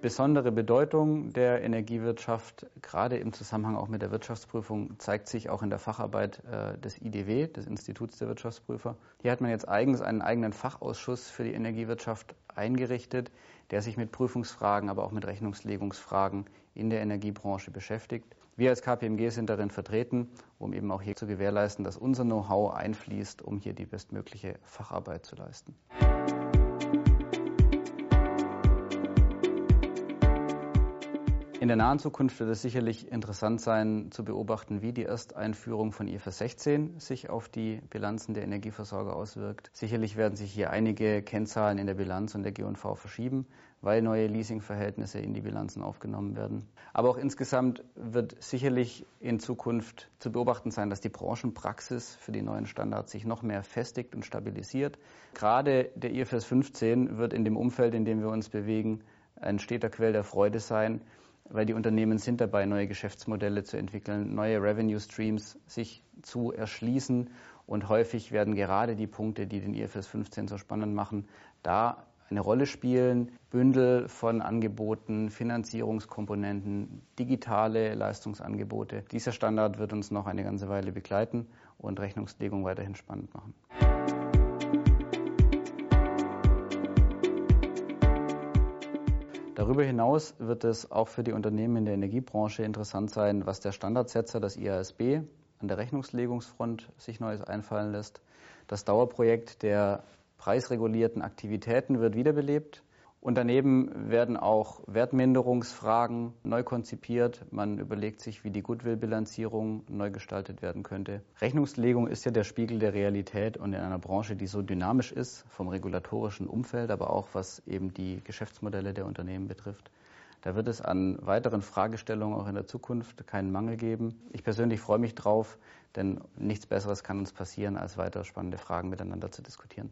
besondere Bedeutung der Energiewirtschaft, gerade im Zusammenhang auch mit der Wirtschaftsprüfung, zeigt sich auch in der Facharbeit äh, des IDW, des Instituts der Wirtschaftsprüfer. Hier hat man jetzt eigens einen eigenen Fachausschuss für die Energiewirtschaft eingerichtet, der sich mit Prüfungsfragen, aber auch mit Rechnungslegungsfragen in der Energiebranche beschäftigt. Wir als KPMG sind darin vertreten, um eben auch hier zu gewährleisten, dass unser Know-how einfließt, um hier die bestmögliche Facharbeit zu leisten. In der nahen Zukunft wird es sicherlich interessant sein, zu beobachten, wie die Ersteinführung von IFRS 16 sich auf die Bilanzen der Energieversorger auswirkt. Sicherlich werden sich hier einige Kennzahlen in der Bilanz und der G&V verschieben, weil neue Leasingverhältnisse in die Bilanzen aufgenommen werden. Aber auch insgesamt wird sicherlich in Zukunft zu beobachten sein, dass die Branchenpraxis für die neuen Standards sich noch mehr festigt und stabilisiert. Gerade der IFRS 15 wird in dem Umfeld, in dem wir uns bewegen, ein steter Quell der Freude sein weil die Unternehmen sind dabei, neue Geschäftsmodelle zu entwickeln, neue Revenue Streams sich zu erschließen und häufig werden gerade die Punkte, die den IFRS 15 so spannend machen, da eine Rolle spielen. Bündel von Angeboten, Finanzierungskomponenten, digitale Leistungsangebote. Dieser Standard wird uns noch eine ganze Weile begleiten und Rechnungslegung weiterhin spannend machen. Darüber hinaus wird es auch für die Unternehmen in der Energiebranche interessant sein, was der Standardsetzer, das IASB, an der Rechnungslegungsfront sich Neues einfallen lässt. Das Dauerprojekt der preisregulierten Aktivitäten wird wiederbelebt. Und daneben werden auch Wertminderungsfragen neu konzipiert. Man überlegt sich, wie die Goodwill-Bilanzierung neu gestaltet werden könnte. Rechnungslegung ist ja der Spiegel der Realität und in einer Branche, die so dynamisch ist, vom regulatorischen Umfeld, aber auch was eben die Geschäftsmodelle der Unternehmen betrifft. Da wird es an weiteren Fragestellungen auch in der Zukunft keinen Mangel geben. Ich persönlich freue mich drauf, denn nichts Besseres kann uns passieren, als weiter spannende Fragen miteinander zu diskutieren.